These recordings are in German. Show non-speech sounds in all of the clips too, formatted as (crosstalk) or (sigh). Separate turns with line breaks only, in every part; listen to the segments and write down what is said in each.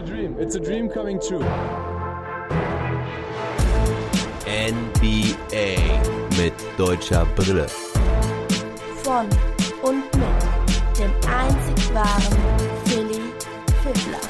a dream. It's a dream coming true.
NBA mit deutscher Brille.
Von und mit dem einzig wahren Philly Fiddler.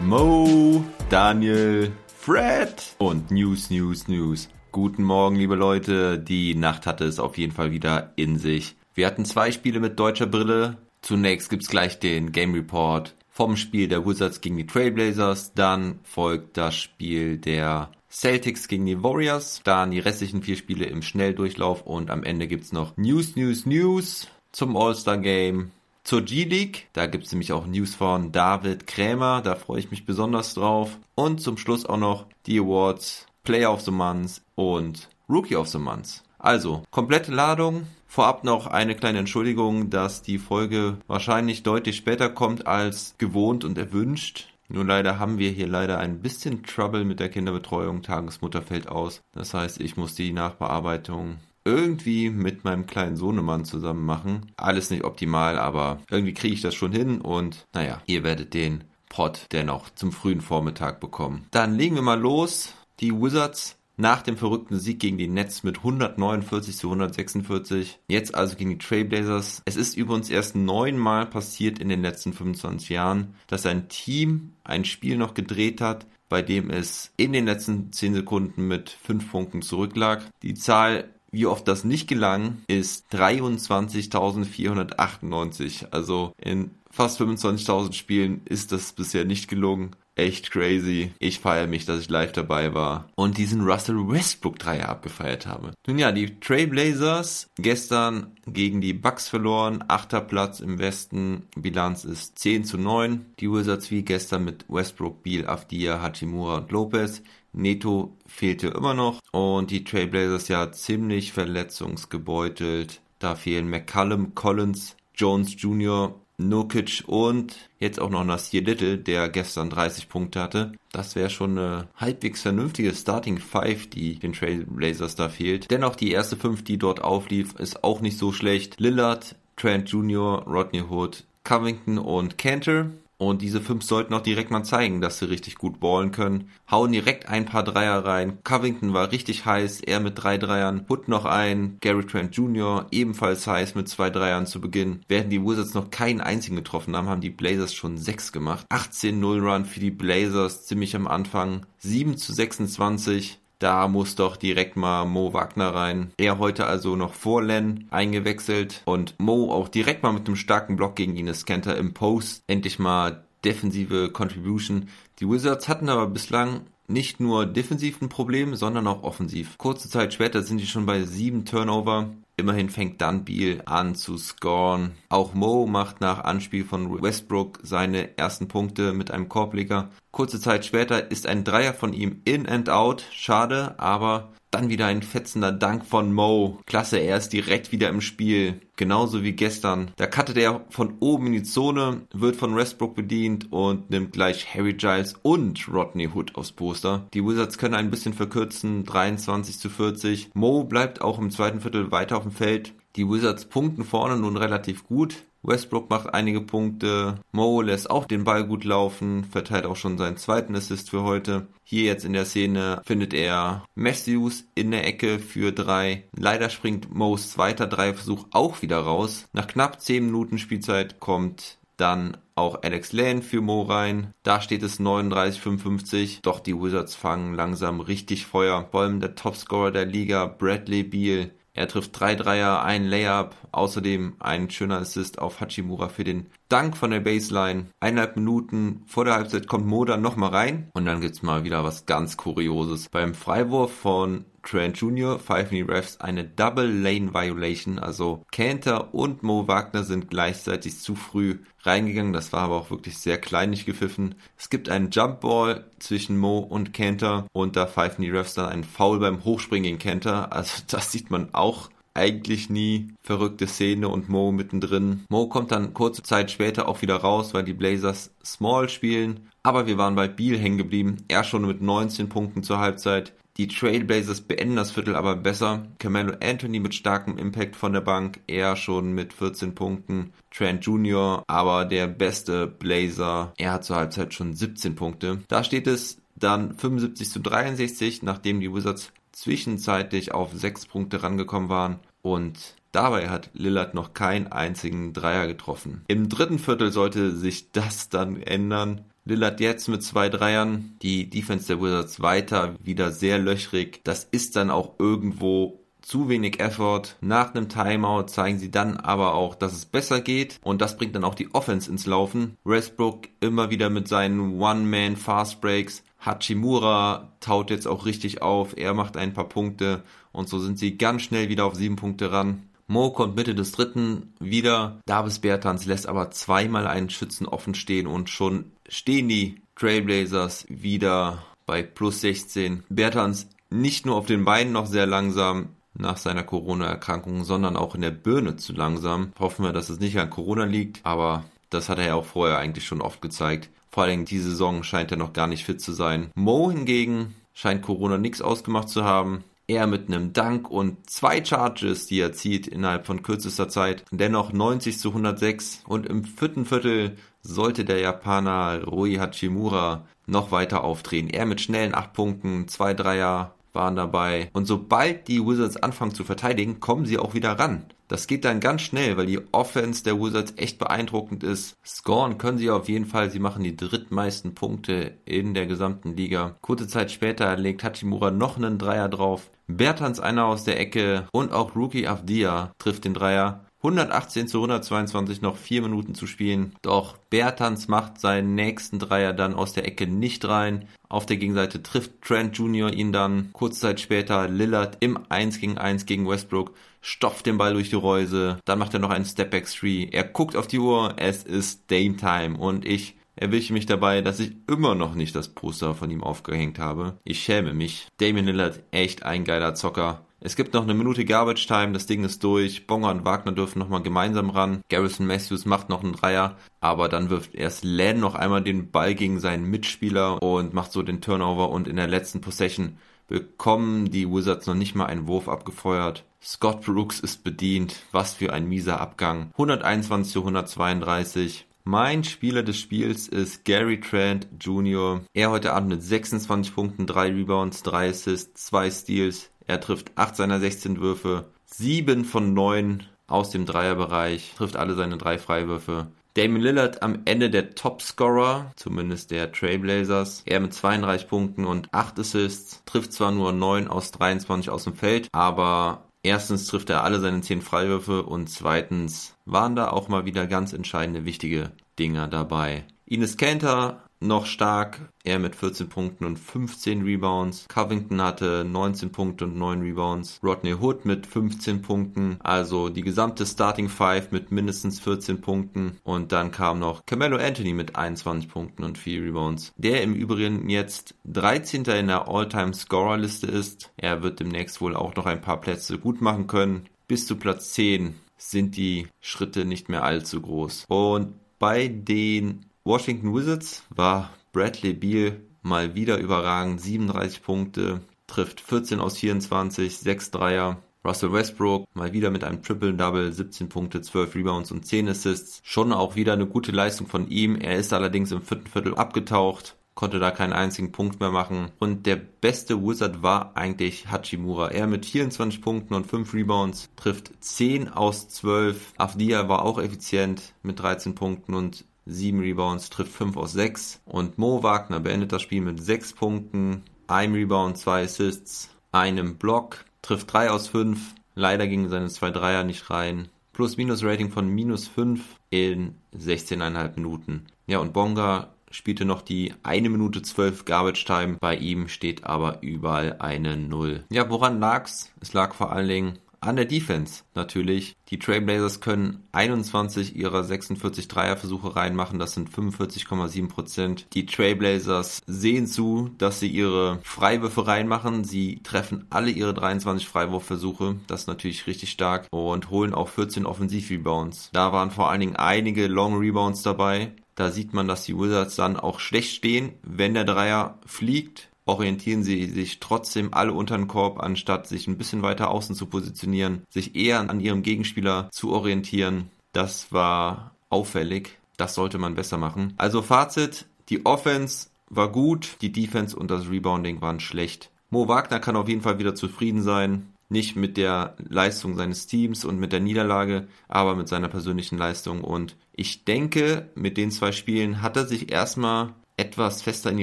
Mo, Daniel, Fred und News, News, News. Guten Morgen, liebe Leute. Die Nacht hatte es auf jeden Fall wieder in sich. Wir hatten zwei Spiele mit deutscher Brille. Zunächst gibt's gleich den Game Report vom Spiel der Wizards gegen die Trailblazers. Dann folgt das Spiel der Celtics gegen die Warriors, dann die restlichen vier Spiele im Schnelldurchlauf und am Ende gibt's noch News, News, News zum All-Star Game. Zur G-League, da gibt's nämlich auch News von David Krämer, da freue ich mich besonders drauf. Und zum Schluss auch noch die Awards, Player of the Month und Rookie of the Month. Also, komplette Ladung. Vorab noch eine kleine Entschuldigung, dass die Folge wahrscheinlich deutlich später kommt als gewohnt und erwünscht. Nur leider haben wir hier leider ein bisschen Trouble mit der Kinderbetreuung. Tagesmutter fällt aus. Das heißt, ich muss die Nachbearbeitung irgendwie mit meinem kleinen Sohnemann zusammen machen. Alles nicht optimal, aber irgendwie kriege ich das schon hin und naja, ihr werdet den Pod dennoch zum frühen Vormittag bekommen. Dann legen wir mal los. Die Wizards nach dem verrückten Sieg gegen die Nets mit 149 zu 146. Jetzt also gegen die Trailblazers. Es ist übrigens erst neunmal passiert in den letzten 25 Jahren, dass ein Team ein Spiel noch gedreht hat, bei dem es in den letzten 10 Sekunden mit 5 Punkten zurücklag. Die Zahl wie oft das nicht gelang, ist 23.498. Also in fast 25.000 Spielen ist das bisher nicht gelungen. Echt crazy. Ich feiere mich, dass ich live dabei war und diesen Russell Westbrook Dreier abgefeiert habe. Nun ja, die Trailblazers gestern gegen die Bucks verloren. Achter Platz im Westen. Bilanz ist 10 zu 9. Die Wizards wie gestern mit Westbrook, Beal, Afdia, Hachimura und Lopez. Neto fehlte immer noch und die Trailblazers ja ziemlich verletzungsgebeutelt. Da fehlen McCallum, Collins, Jones Jr., Nukic und jetzt auch noch Nasir Little, der gestern 30 Punkte hatte. Das wäre schon eine halbwegs vernünftige Starting Five, die den Trailblazers da fehlt. Dennoch die erste Fünf, die dort auflief, ist auch nicht so schlecht. Lillard, Trent Jr., Rodney Hood, Covington und Cantor. Und diese fünf sollten auch direkt mal zeigen, dass sie richtig gut ballen können. Hauen direkt ein paar Dreier rein. Covington war richtig heiß, er mit drei Dreiern. Put noch ein. Gary Trent Jr. ebenfalls heiß mit zwei Dreiern zu Beginn. Während die Wizards noch keinen einzigen getroffen haben, haben die Blazers schon sechs gemacht. 18-0 Run für die Blazers ziemlich am Anfang. 7 zu 26. Da muss doch direkt mal Mo Wagner rein. Er heute also noch vor Len eingewechselt und Mo auch direkt mal mit einem starken Block gegen Ines Kenter im Post. Endlich mal defensive Contribution. Die Wizards hatten aber bislang nicht nur defensiv ein Problem, sondern auch offensiv. Kurze Zeit später sind die schon bei sieben Turnover. Immerhin fängt dann Beal an zu scoren. Auch Mo macht nach Anspiel von Westbrook seine ersten Punkte mit einem Korbleger. Kurze Zeit später ist ein Dreier von ihm in and out. Schade, aber dann wieder ein fetzender Dank von Mo. Klasse, er ist direkt wieder im Spiel. Genauso wie gestern. Da cuttet er von oben in die Zone, wird von Westbrook bedient und nimmt gleich Harry Giles und Rodney Hood aufs Poster. Die Wizards können ein bisschen verkürzen, 23 zu 40. Mo bleibt auch im zweiten Viertel weiter auf dem Feld. Die Wizards punkten vorne nun relativ gut. Westbrook macht einige Punkte. Mo lässt auch den Ball gut laufen, verteilt auch schon seinen zweiten Assist für heute. Hier jetzt in der Szene findet er Matthews in der Ecke für drei. Leider springt Mo's zweiter Dreierversuch auch wieder raus. Nach knapp 10 Minuten Spielzeit kommt dann auch Alex Lane für Mo rein. Da steht es 39,55. Doch die Wizards fangen langsam richtig Feuer. Vor allem der Topscorer der Liga, Bradley Beal, er trifft drei Dreier, ein Layup, außerdem ein schöner Assist auf Hachimura für den Dank von der Baseline. Eineinhalb Minuten vor der Halbzeit kommt Moda nochmal rein und dann gibt's mal wieder was ganz Kurioses. Beim Freiwurf von Trent Jr. pfeifen die Refs eine Double Lane Violation, also Cantor und Mo Wagner sind gleichzeitig zu früh reingegangen, das war aber auch wirklich sehr kleinlich gepfiffen. Es gibt einen Jump Ball zwischen Mo und Cantor und da pfeifen die Refs dann einen Foul beim Hochspringen gegen Cantor, also (laughs) das sieht man auch eigentlich nie. Verrückte Szene und Mo mittendrin. Mo kommt dann kurze Zeit später auch wieder raus, weil die Blazers Small spielen. Aber wir waren bei Beal hängen geblieben. Er schon mit 19 Punkten zur Halbzeit. Die Trailblazers beenden das Viertel aber besser. Carmelo Anthony mit starkem Impact von der Bank, er schon mit 14 Punkten. Trent Jr., aber der beste Blazer, er hat zur Halbzeit schon 17 Punkte. Da steht es dann 75 zu 63, nachdem die Wizards zwischenzeitlich auf 6 Punkte rangekommen waren. Und Dabei hat Lillard noch keinen einzigen Dreier getroffen. Im dritten Viertel sollte sich das dann ändern. Lillard jetzt mit zwei Dreiern, die Defense der Wizards weiter wieder sehr löchrig. Das ist dann auch irgendwo zu wenig Effort. Nach einem Timeout zeigen sie dann aber auch, dass es besser geht und das bringt dann auch die Offense ins Laufen. Westbrook immer wieder mit seinen One-Man Fast Breaks. Hachimura taut jetzt auch richtig auf. Er macht ein paar Punkte und so sind sie ganz schnell wieder auf sieben Punkte ran. Mo kommt Mitte des dritten wieder. Davis Bertans lässt aber zweimal einen Schützen offen stehen und schon stehen die Trailblazers wieder bei plus 16. Bertans nicht nur auf den Beinen noch sehr langsam nach seiner Corona-Erkrankung, sondern auch in der Birne zu langsam. Hoffen wir, dass es nicht an Corona liegt, aber das hat er ja auch vorher eigentlich schon oft gezeigt. Vor allem diese Saison scheint er noch gar nicht fit zu sein. Mo hingegen scheint Corona nichts ausgemacht zu haben er mit einem Dank und zwei Charges, die er zieht innerhalb von kürzester Zeit, dennoch 90 zu 106 und im vierten Viertel sollte der Japaner Rui Hachimura noch weiter aufdrehen. Er mit schnellen 8 Punkten, zwei Dreier waren dabei und sobald die Wizards anfangen zu verteidigen, kommen sie auch wieder ran. Das geht dann ganz schnell, weil die Offense der Wizards echt beeindruckend ist. Scoren können sie auf jeden Fall. Sie machen die drittmeisten Punkte in der gesamten Liga. Kurze Zeit später legt Hachimura noch einen Dreier drauf. Bertans einer aus der Ecke und auch Rookie Avdia trifft den Dreier. 118 zu 122 noch vier Minuten zu spielen. Doch Bertans macht seinen nächsten Dreier dann aus der Ecke nicht rein. Auf der Gegenseite trifft Trent Jr. ihn dann. Kurze Zeit später Lillard im 1 gegen 1 gegen Westbrook stopft den Ball durch die Reuse, dann macht er noch einen Stepback 3. Er guckt auf die Uhr, es ist Dame Time und ich erwische mich dabei, dass ich immer noch nicht das Poster von ihm aufgehängt habe. Ich schäme mich. Damian Lillard, echt ein geiler Zocker. Es gibt noch eine Minute Garbage Time, das Ding ist durch. Bonger und Wagner dürfen nochmal gemeinsam ran. Garrison Matthews macht noch einen Dreier, aber dann wirft erst Len noch einmal den Ball gegen seinen Mitspieler und macht so den Turnover und in der letzten Possession bekommen die Wizards noch nicht mal einen Wurf abgefeuert. Scott Brooks ist bedient. Was für ein mieser Abgang. 121 zu 132. Mein Spieler des Spiels ist Gary Trent Jr. Er heute Abend mit 26 Punkten, 3 Rebounds, 3 Assists, 2 Steals. Er trifft 8 seiner 16 Würfe, 7 von 9 aus dem Dreierbereich, trifft alle seine 3 Freiwürfe. Damon Lillard am Ende der Topscorer, zumindest der Trailblazers. Er mit 32 Punkten und 8 Assists, trifft zwar nur 9 aus 23 aus dem Feld, aber erstens trifft er alle seine 10 Freiwürfe und zweitens waren da auch mal wieder ganz entscheidende, wichtige Dinger dabei. Ines Kanter noch stark. Er mit 14 Punkten und 15 Rebounds. Covington hatte 19 Punkte und 9 Rebounds. Rodney Hood mit 15 Punkten. Also die gesamte Starting Five mit mindestens 14 Punkten. Und dann kam noch Carmelo Anthony mit 21 Punkten und 4 Rebounds. Der im Übrigen jetzt 13. in der All-Time-Scorer-Liste ist. Er wird demnächst wohl auch noch ein paar Plätze gut machen können. Bis zu Platz 10 sind die Schritte nicht mehr allzu groß. Und bei den Washington Wizards war Bradley Beal mal wieder überragend. 37 Punkte, trifft 14 aus 24, 6 Dreier. Russell Westbrook mal wieder mit einem Triple-Double, 17 Punkte, 12 Rebounds und 10 Assists. Schon auch wieder eine gute Leistung von ihm. Er ist allerdings im vierten Viertel abgetaucht, konnte da keinen einzigen Punkt mehr machen. Und der beste Wizard war eigentlich Hachimura. Er mit 24 Punkten und 5 Rebounds trifft 10 aus 12. Afdia war auch effizient mit 13 Punkten und 7 Rebounds, trifft 5 aus 6. Und Mo Wagner beendet das Spiel mit 6 Punkten, einem Rebound, 2 Assists, einem Block, trifft 3 aus 5. Leider gingen seine 2 Dreier nicht rein. Plus-Minus-Rating von minus 5 in 16,5 Minuten. Ja, und Bonga spielte noch die 1 Minute 12 Garbage Time. Bei ihm steht aber überall eine 0. Ja, woran lag's? Es lag vor allen Dingen an der Defense natürlich. Die Trailblazers können 21 ihrer 46 Dreierversuche reinmachen, das sind 45,7 Prozent. Die Trailblazers sehen zu, dass sie ihre Freiwürfe reinmachen. Sie treffen alle ihre 23 Freiwurfversuche, das ist natürlich richtig stark und holen auch 14 Offensiv-Rebounds. Da waren vor allen Dingen einige Long Rebounds dabei. Da sieht man, dass die Wizards dann auch schlecht stehen, wenn der Dreier fliegt orientieren sie sich trotzdem alle unter den Korb, anstatt sich ein bisschen weiter außen zu positionieren, sich eher an ihrem Gegenspieler zu orientieren. Das war auffällig. Das sollte man besser machen. Also Fazit, die Offense war gut, die Defense und das Rebounding waren schlecht. Mo Wagner kann auf jeden Fall wieder zufrieden sein. Nicht mit der Leistung seines Teams und mit der Niederlage, aber mit seiner persönlichen Leistung. Und ich denke, mit den zwei Spielen hat er sich erstmal etwas fester in die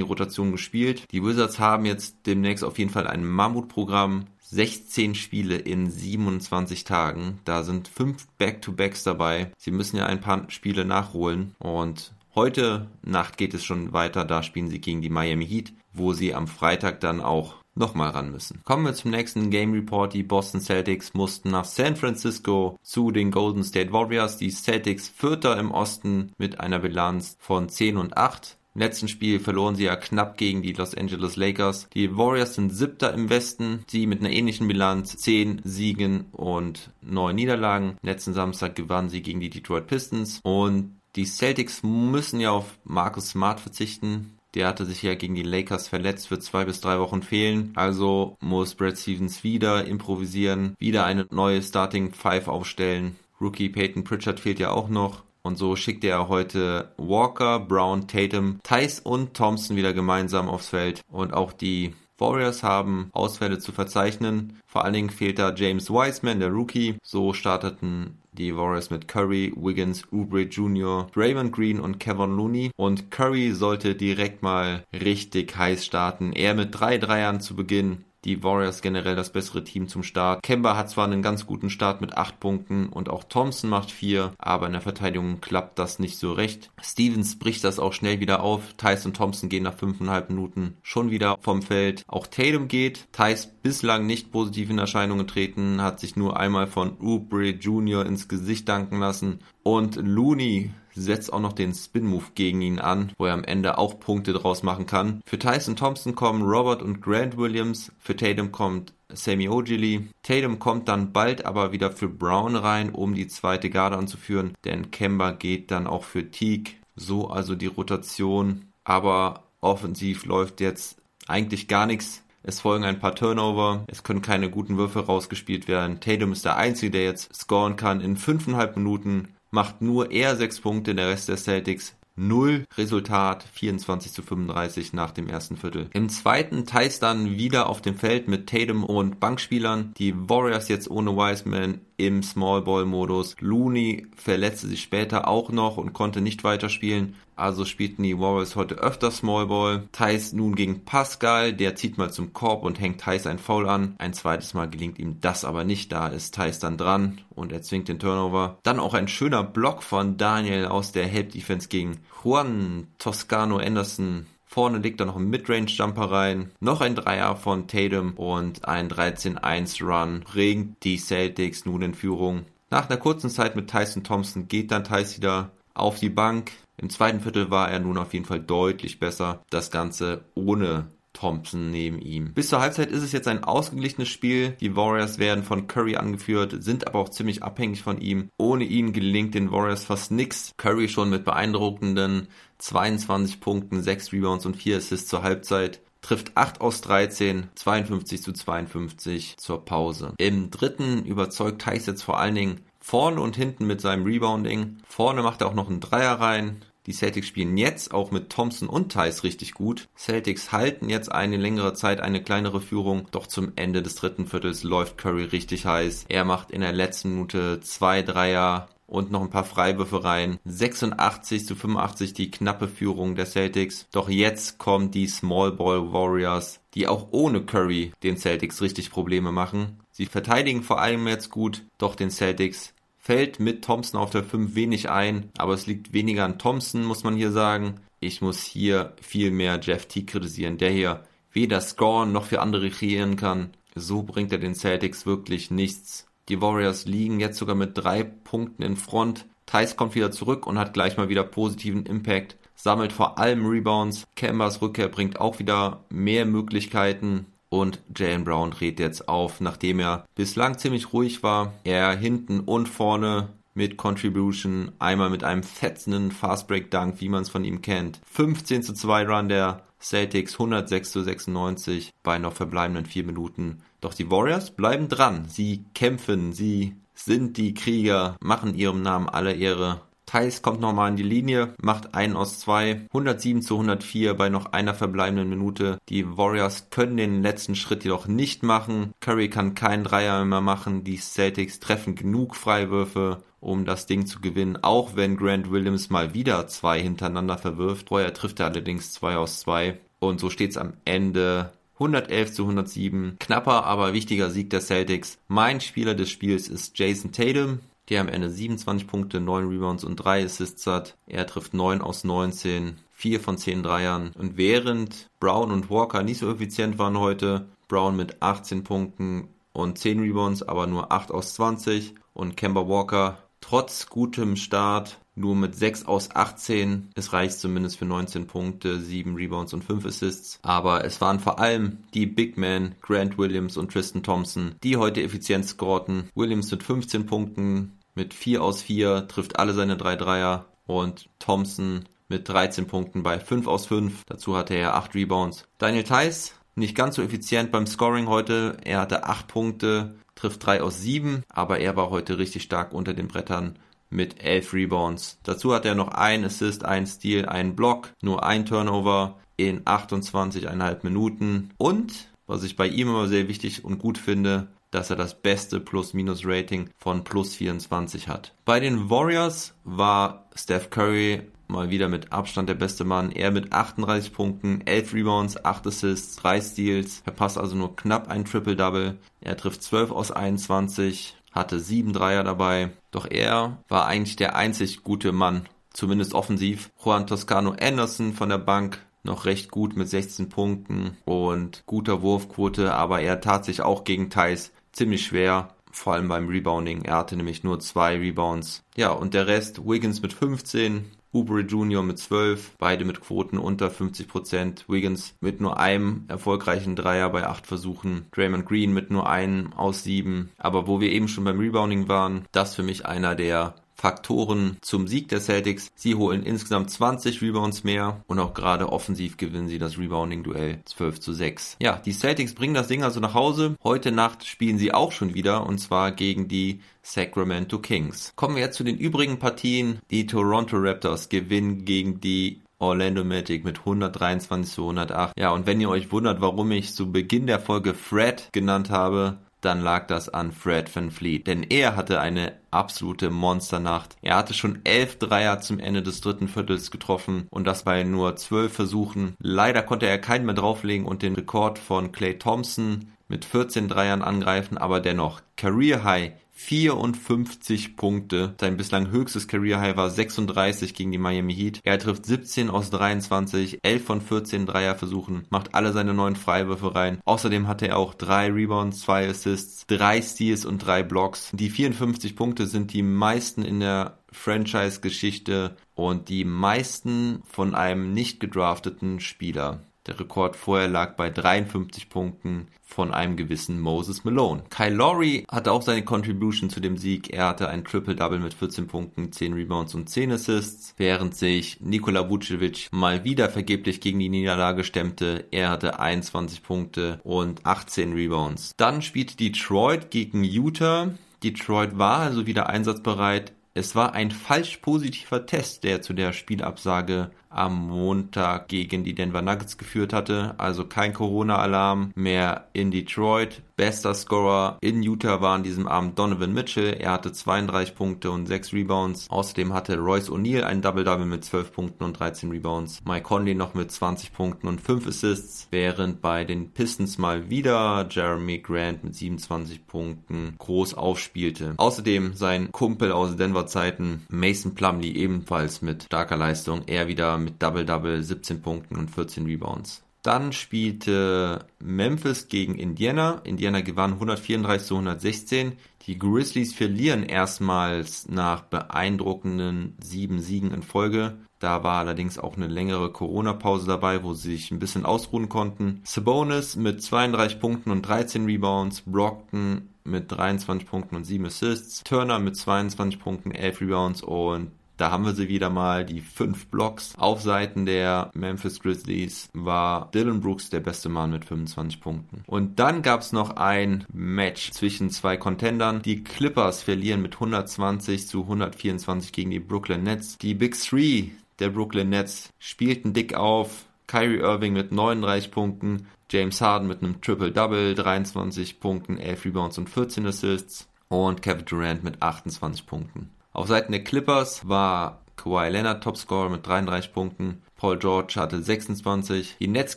Rotation gespielt. Die Wizards haben jetzt demnächst auf jeden Fall ein Mammutprogramm. 16 Spiele in 27 Tagen. Da sind fünf Back-to-Backs dabei. Sie müssen ja ein paar Spiele nachholen. Und heute Nacht geht es schon weiter. Da spielen sie gegen die Miami Heat, wo sie am Freitag dann auch nochmal ran müssen. Kommen wir zum nächsten Game Report. Die Boston Celtics mussten nach San Francisco zu den Golden State Warriors. Die Celtics Vierter im Osten mit einer Bilanz von 10 und 8. Im letzten Spiel verloren sie ja knapp gegen die Los Angeles Lakers. Die Warriors sind siebter im Westen, sie mit einer ähnlichen Bilanz, zehn Siegen und neun Niederlagen. Letzten Samstag gewannen sie gegen die Detroit Pistons und die Celtics müssen ja auf Marcus Smart verzichten. Der hatte sich ja gegen die Lakers verletzt, wird zwei bis drei Wochen fehlen. Also muss Brad Stevens wieder improvisieren, wieder eine neue Starting Five aufstellen. Rookie Peyton Pritchard fehlt ja auch noch. Und so schickte er heute Walker, Brown, Tatum, Tice und Thompson wieder gemeinsam aufs Feld. Und auch die Warriors haben Ausfälle zu verzeichnen. Vor allen Dingen fehlt da James Wiseman, der Rookie. So starteten die Warriors mit Curry, Wiggins, Oubre Jr., Draymond Green und Kevin Looney. Und Curry sollte direkt mal richtig heiß starten. Er mit drei Dreiern zu Beginn die Warriors generell das bessere Team zum Start. Kemba hat zwar einen ganz guten Start mit 8 Punkten und auch Thompson macht 4, aber in der Verteidigung klappt das nicht so recht. Stevens bricht das auch schnell wieder auf. Thais und Thompson gehen nach 5,5 Minuten schon wieder vom Feld. Auch Tatum geht. Thais bislang nicht positiv in Erscheinung getreten, hat sich nur einmal von Oubre Jr. ins Gesicht danken lassen. Und Looney setzt auch noch den Spin-Move gegen ihn an, wo er am Ende auch Punkte draus machen kann. Für Tyson Thompson kommen Robert und Grant Williams, für Tatum kommt Sammy Ogilvy. Tatum kommt dann bald aber wieder für Brown rein, um die zweite Garde anzuführen, denn Kemba geht dann auch für Teague. So also die Rotation, aber offensiv läuft jetzt eigentlich gar nichts. Es folgen ein paar Turnover, es können keine guten Würfe rausgespielt werden. Tatum ist der Einzige, der jetzt scoren kann in fünfeinhalb Minuten macht nur er sechs Punkte, der Rest der Celtics null. Resultat 24 zu 35 nach dem ersten Viertel. Im zweiten Teils dann wieder auf dem Feld mit Tatum und Bankspielern. Die Warriors jetzt ohne Wiseman im Small Ball Modus. Looney verletzte sich später auch noch und konnte nicht weiterspielen. Also spielten die Warriors heute öfter Small Ball. Thais nun gegen Pascal, der zieht mal zum Korb und hängt Thais ein Foul an. Ein zweites Mal gelingt ihm das aber nicht. Da ist Thais dann dran und er zwingt den Turnover. Dann auch ein schöner Block von Daniel aus der Help Defense gegen Juan Toscano Anderson. Vorne liegt da noch ein Midrange-Jumper rein. Noch ein Dreier von Tatum und ein 13-1-Run bringt die Celtics nun in Führung. Nach einer kurzen Zeit mit Tyson Thompson geht dann Tyson wieder auf die Bank. Im zweiten Viertel war er nun auf jeden Fall deutlich besser. Das Ganze ohne Thompson neben ihm. Bis zur Halbzeit ist es jetzt ein ausgeglichenes Spiel. Die Warriors werden von Curry angeführt, sind aber auch ziemlich abhängig von ihm. Ohne ihn gelingt den Warriors fast nichts. Curry schon mit beeindruckenden 22 Punkten, 6 Rebounds und 4 Assists zur Halbzeit trifft 8 aus 13, 52 zu 52 zur Pause. Im dritten überzeugt Thais jetzt vor allen Dingen vorne und hinten mit seinem Rebounding. Vorne macht er auch noch einen Dreier rein, die Celtics spielen jetzt auch mit Thompson und Thais richtig gut. Celtics halten jetzt eine längere Zeit eine kleinere Führung, doch zum Ende des dritten Viertels läuft Curry richtig heiß. Er macht in der letzten Minute zwei Dreier und noch ein paar Freiwürfe rein. 86 zu 85 die knappe Führung der Celtics. Doch jetzt kommen die Small Ball Warriors, die auch ohne Curry den Celtics richtig Probleme machen. Sie verteidigen vor allem jetzt gut, doch den Celtics fällt mit Thompson auf der 5 wenig ein, aber es liegt weniger an Thompson, muss man hier sagen. Ich muss hier viel mehr Jeff T kritisieren, der hier weder scoren noch für andere kreieren kann. So bringt er den Celtics wirklich nichts. Die Warriors liegen jetzt sogar mit drei Punkten in Front. Thais kommt wieder zurück und hat gleich mal wieder positiven Impact. Sammelt vor allem Rebounds. Kembers Rückkehr bringt auch wieder mehr Möglichkeiten. Und Jalen Brown dreht jetzt auf, nachdem er bislang ziemlich ruhig war. Er hinten und vorne mit Contribution, einmal mit einem fetzenden Fastbreak-Dunk, wie man es von ihm kennt. 15 zu 2 Run der Celtics, 106 zu 96 bei noch verbleibenden vier Minuten. Doch die Warriors bleiben dran. Sie kämpfen, sie sind die Krieger, machen ihrem Namen alle Ehre. Thais kommt nochmal in die Linie, macht einen aus zwei, 107 zu 104 bei noch einer verbleibenden Minute. Die Warriors können den letzten Schritt jedoch nicht machen. Curry kann keinen Dreier mehr machen. Die Celtics treffen genug Freiwürfe, um das Ding zu gewinnen, auch wenn Grant Williams mal wieder zwei hintereinander verwirft. Vorher trifft er allerdings zwei aus zwei. Und so steht es am Ende 111 zu 107. Knapper, aber wichtiger Sieg der Celtics. Mein Spieler des Spiels ist Jason Tatum der am Ende 27 Punkte, 9 Rebounds und 3 Assists hat. Er trifft 9 aus 19, 4 von 10 Dreiern. Und während Brown und Walker nicht so effizient waren heute, Brown mit 18 Punkten und 10 Rebounds, aber nur 8 aus 20 und Kemba Walker trotz gutem Start nur mit 6 aus 18. Es reicht zumindest für 19 Punkte, 7 Rebounds und 5 Assists. Aber es waren vor allem die Big Men, Grant Williams und Tristan Thompson, die heute effizient scorten. Williams mit 15 Punkten, mit 4 aus 4, trifft alle seine 3 Dreier und Thompson mit 13 Punkten bei 5 aus 5. Dazu hatte er 8 Rebounds. Daniel Theiss nicht ganz so effizient beim Scoring heute. Er hatte 8 Punkte, trifft 3 aus 7, aber er war heute richtig stark unter den Brettern mit 11 Rebounds. Dazu hat er noch ein Assist, ein Steal, einen Block, nur ein Turnover in 28,5 Minuten. Und, was ich bei ihm immer sehr wichtig und gut finde, dass er das beste Plus-Minus-Rating von plus 24 hat. Bei den Warriors war Steph Curry mal wieder mit Abstand der beste Mann. Er mit 38 Punkten, 11 Rebounds, 8 Assists, 3 Steals. Er passt also nur knapp ein Triple-Double. Er trifft 12 aus 21, hatte 7 Dreier dabei. Doch er war eigentlich der einzig gute Mann, zumindest offensiv. Juan Toscano Anderson von der Bank noch recht gut mit 16 Punkten und guter Wurfquote, aber er tat sich auch gegen Thais ziemlich schwer, vor allem beim Rebounding. Er hatte nämlich nur zwei Rebounds. Ja, und der Rest, Wiggins mit 15, Oubre Jr. mit 12, beide mit Quoten unter 50%, Wiggins mit nur einem erfolgreichen Dreier bei 8 Versuchen, Draymond Green mit nur einem aus 7. Aber wo wir eben schon beim Rebounding waren, das für mich einer der Faktoren zum Sieg der Celtics. Sie holen insgesamt 20 Rebounds mehr und auch gerade offensiv gewinnen sie das Rebounding-Duell 12 zu 6. Ja, die Celtics bringen das Ding also nach Hause. Heute Nacht spielen sie auch schon wieder und zwar gegen die Sacramento Kings. Kommen wir jetzt zu den übrigen Partien. Die Toronto Raptors gewinnen gegen die Orlando Magic mit 123 zu 108. Ja, und wenn ihr euch wundert, warum ich zu Beginn der Folge Fred genannt habe, dann lag das an Fred Van Fleet. Denn er hatte eine absolute Monsternacht. Er hatte schon elf Dreier zum Ende des dritten Viertels getroffen und das bei nur zwölf Versuchen. Leider konnte er keinen mehr drauflegen und den Rekord von Clay Thompson mit 14 Dreiern angreifen, aber dennoch Career High 54 Punkte. Sein bislang höchstes Career High war 36 gegen die Miami Heat. Er trifft 17 aus 23, 11 von 14 Dreierversuchen, macht alle seine neuen Freiwürfe rein. Außerdem hatte er auch drei Rebounds, zwei Assists, drei Steals und drei Blocks. Die 54 Punkte sind die meisten in der Franchise-Geschichte und die meisten von einem nicht gedrafteten Spieler. Der Rekord vorher lag bei 53 Punkten von einem gewissen Moses Malone. Kyle Lowry hatte auch seine Contribution zu dem Sieg. Er hatte ein Triple-Double mit 14 Punkten, 10 Rebounds und 10 Assists, während sich Nikola Vucevic mal wieder vergeblich gegen die Niederlage stemmte. Er hatte 21 Punkte und 18 Rebounds. Dann spielte Detroit gegen Utah. Detroit war also wieder einsatzbereit. Es war ein falsch positiver Test, der zu der Spielabsage am Montag gegen die Denver Nuggets geführt hatte. Also kein Corona-Alarm mehr in Detroit. Bester Scorer in Utah war an diesem Abend Donovan Mitchell. Er hatte 32 Punkte und 6 Rebounds. Außerdem hatte Royce O'Neal ein Double-Double mit 12 Punkten und 13 Rebounds. Mike Conley noch mit 20 Punkten und 5 Assists. Während bei den Pistons mal wieder Jeremy Grant mit 27 Punkten groß aufspielte. Außerdem sein Kumpel aus Denver Zeiten Mason Plumley ebenfalls mit starker Leistung. Er wieder mit Double-Double, 17 Punkten und 14 Rebounds. Dann spielte Memphis gegen Indiana. Indiana gewann 134 zu 116. Die Grizzlies verlieren erstmals nach beeindruckenden sieben Siegen in Folge. Da war allerdings auch eine längere Corona-Pause dabei, wo sie sich ein bisschen ausruhen konnten. Sabonis mit 32 Punkten und 13 Rebounds. Brockton mit 23 Punkten und 7 Assists. Turner mit 22 Punkten, 11 Rebounds und da haben wir sie wieder mal, die fünf Blocks. Auf Seiten der Memphis Grizzlies war Dylan Brooks der beste Mann mit 25 Punkten. Und dann gab es noch ein Match zwischen zwei Contendern. Die Clippers verlieren mit 120 zu 124 gegen die Brooklyn Nets. Die Big Three der Brooklyn Nets spielten dick auf. Kyrie Irving mit 39 Punkten, James Harden mit einem Triple-Double, 23 Punkten, 11 Rebounds und 14 Assists und Kevin Durant mit 28 Punkten. Auf Seiten der Clippers war Kawhi Leonard Topscorer mit 33 Punkten. Paul George hatte 26. Die Nets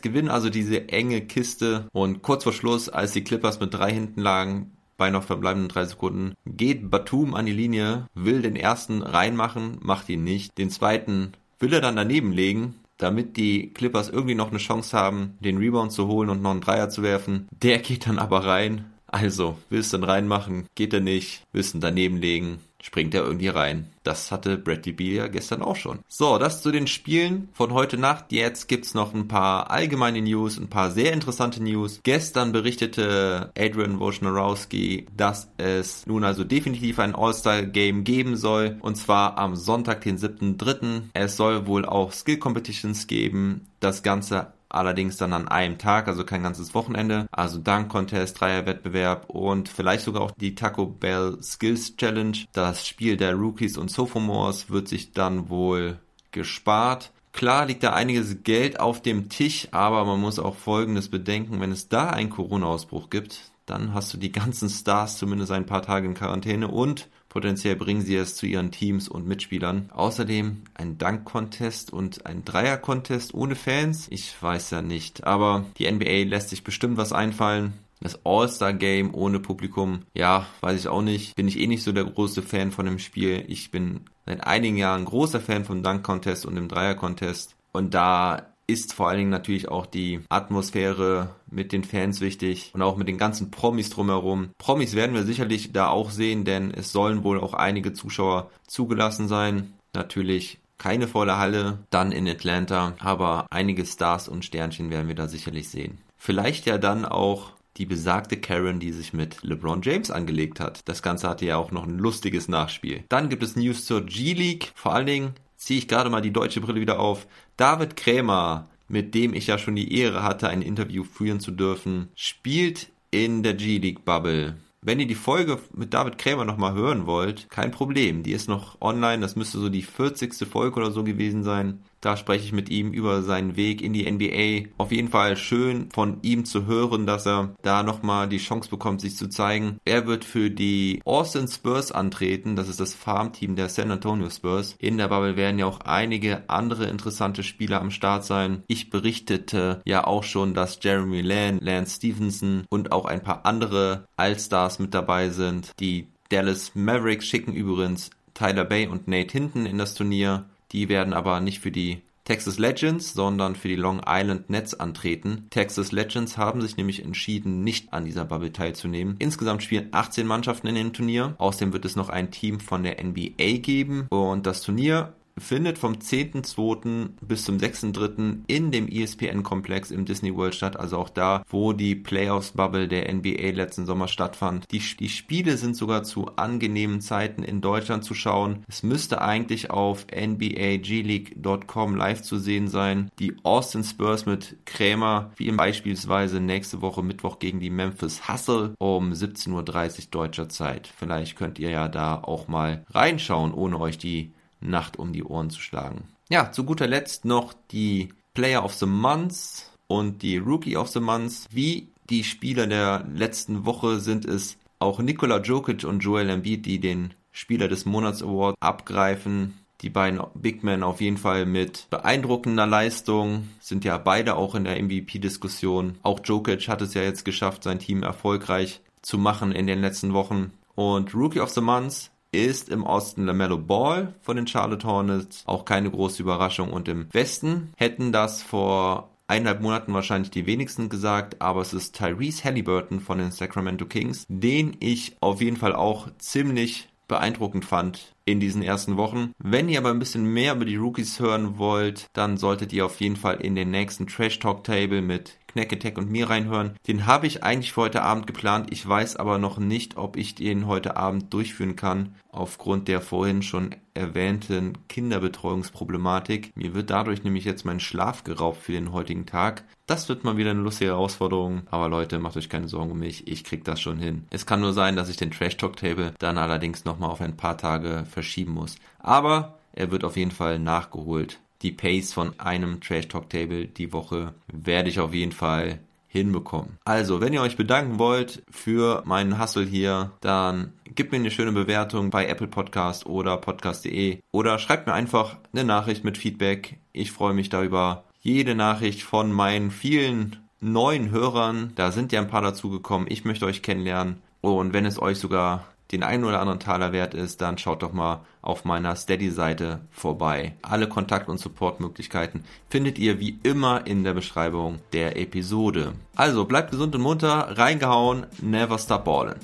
gewinnen also diese enge Kiste und kurz vor Schluss, als die Clippers mit drei hinten lagen, bei noch verbleibenden drei Sekunden, geht Batum an die Linie, will den ersten reinmachen, macht ihn nicht. Den zweiten will er dann daneben legen, damit die Clippers irgendwie noch eine Chance haben, den Rebound zu holen und noch einen Dreier zu werfen. Der geht dann aber rein. Also, willst du ihn reinmachen? Geht er nicht. Willst du ihn daneben legen? springt er irgendwie rein. Das hatte Bradley Beal ja gestern auch schon. So, das zu den Spielen von heute Nacht. Jetzt gibt's noch ein paar allgemeine News, ein paar sehr interessante News. Gestern berichtete Adrian Wojnarowski, dass es nun also definitiv ein All-Star-Game geben soll. Und zwar am Sonntag, den 7.3. Es soll wohl auch Skill-Competitions geben. Das Ganze allerdings dann an einem Tag, also kein ganzes Wochenende. Also Dunk Contest, Dreierwettbewerb und vielleicht sogar auch die Taco Bell Skills Challenge. Das Spiel der Rookies und Sophomores wird sich dann wohl gespart. Klar liegt da einiges Geld auf dem Tisch, aber man muss auch Folgendes bedenken, wenn es da einen Corona-Ausbruch gibt, dann hast du die ganzen Stars zumindest ein paar Tage in Quarantäne und Potenziell bringen sie es zu ihren Teams und Mitspielern. Außerdem ein Dank-Contest und ein Dreier-Contest ohne Fans. Ich weiß ja nicht. Aber die NBA lässt sich bestimmt was einfallen. Das All-Star-Game ohne Publikum, ja, weiß ich auch nicht. Bin ich eh nicht so der große Fan von dem Spiel. Ich bin seit einigen Jahren großer Fan vom Dunk-Contest und dem Dreier-Contest. Und da ist vor allen Dingen natürlich auch die Atmosphäre mit den Fans wichtig und auch mit den ganzen Promis drumherum. Promis werden wir sicherlich da auch sehen, denn es sollen wohl auch einige Zuschauer zugelassen sein. Natürlich keine volle Halle, dann in Atlanta, aber einige Stars und Sternchen werden wir da sicherlich sehen. Vielleicht ja dann auch die besagte Karen, die sich mit LeBron James angelegt hat. Das Ganze hatte ja auch noch ein lustiges Nachspiel. Dann gibt es News zur G-League. Vor allen Dingen ziehe ich gerade mal die deutsche Brille wieder auf. David Krämer, mit dem ich ja schon die Ehre hatte, ein Interview führen zu dürfen, spielt in der G-League Bubble. Wenn ihr die Folge mit David Krämer nochmal hören wollt, kein Problem. Die ist noch online. Das müsste so die 40. Folge oder so gewesen sein. Da spreche ich mit ihm über seinen Weg in die NBA. Auf jeden Fall schön von ihm zu hören, dass er da nochmal die Chance bekommt, sich zu zeigen. Er wird für die Austin Spurs antreten. Das ist das Farmteam der San Antonio Spurs. In der Bubble werden ja auch einige andere interessante Spieler am Start sein. Ich berichtete ja auch schon, dass Jeremy Lamb, Lance Stevenson und auch ein paar andere Allstars mit dabei sind. Die Dallas Mavericks schicken übrigens Tyler Bay und Nate Hinton in das Turnier. Die werden aber nicht für die Texas Legends, sondern für die Long Island Nets antreten. Texas Legends haben sich nämlich entschieden, nicht an dieser Bubble teilzunehmen. Insgesamt spielen 18 Mannschaften in dem Turnier. Außerdem wird es noch ein Team von der NBA geben. Und das Turnier findet vom 10.2. bis zum 6.3. in dem ESPN-Komplex im Disney World statt, also auch da, wo die Playoffs-Bubble der NBA letzten Sommer stattfand. Die, die Spiele sind sogar zu angenehmen Zeiten in Deutschland zu schauen. Es müsste eigentlich auf NBAGleague.com live zu sehen sein. Die Austin Spurs mit Krämer, wie beispielsweise nächste Woche Mittwoch gegen die Memphis Hustle um 17.30 Uhr deutscher Zeit. Vielleicht könnt ihr ja da auch mal reinschauen, ohne euch die Nacht um die Ohren zu schlagen. Ja, zu guter Letzt noch die Player of the Month und die Rookie of the Month. Wie die Spieler der letzten Woche sind es auch Nikola Jokic und Joel Embiid, die den Spieler des Monats Award abgreifen. Die beiden Big Men auf jeden Fall mit beeindruckender Leistung, sind ja beide auch in der MVP-Diskussion. Auch Jokic hat es ja jetzt geschafft, sein Team erfolgreich zu machen in den letzten Wochen. Und Rookie of the Month ist im Osten LaMelo Ball von den Charlotte Hornets. Auch keine große Überraschung. Und im Westen hätten das vor eineinhalb Monaten wahrscheinlich die wenigsten gesagt, aber es ist Tyrese Halliburton von den Sacramento Kings, den ich auf jeden Fall auch ziemlich beeindruckend fand in diesen ersten Wochen. Wenn ihr aber ein bisschen mehr über die Rookies hören wollt, dann solltet ihr auf jeden Fall in den nächsten Trash Talk Table mit Knack und mir reinhören. Den habe ich eigentlich für heute Abend geplant. Ich weiß aber noch nicht, ob ich den heute Abend durchführen kann, aufgrund der vorhin schon erwähnten Kinderbetreuungsproblematik. Mir wird dadurch nämlich jetzt mein Schlaf geraubt für den heutigen Tag. Das wird mal wieder eine lustige Herausforderung. Aber Leute, macht euch keine Sorgen um mich. Ich krieg das schon hin. Es kann nur sein, dass ich den Trash Talk Table dann allerdings nochmal auf ein paar Tage verschieben muss. Aber er wird auf jeden Fall nachgeholt die Pace von einem Trash Talk Table die Woche werde ich auf jeden Fall hinbekommen. Also, wenn ihr euch bedanken wollt für meinen Hustle hier, dann gebt mir eine schöne Bewertung bei Apple Podcast oder podcast.de oder schreibt mir einfach eine Nachricht mit Feedback. Ich freue mich da über jede Nachricht von meinen vielen neuen Hörern. Da sind ja ein paar dazugekommen. Ich möchte euch kennenlernen. Und wenn es euch sogar den einen oder anderen Taler wert ist, dann schaut doch mal auf meiner Steady-Seite vorbei. Alle Kontakt- und Supportmöglichkeiten findet ihr wie immer in der Beschreibung der Episode. Also bleibt gesund und munter, reingehauen, never stop ballin'.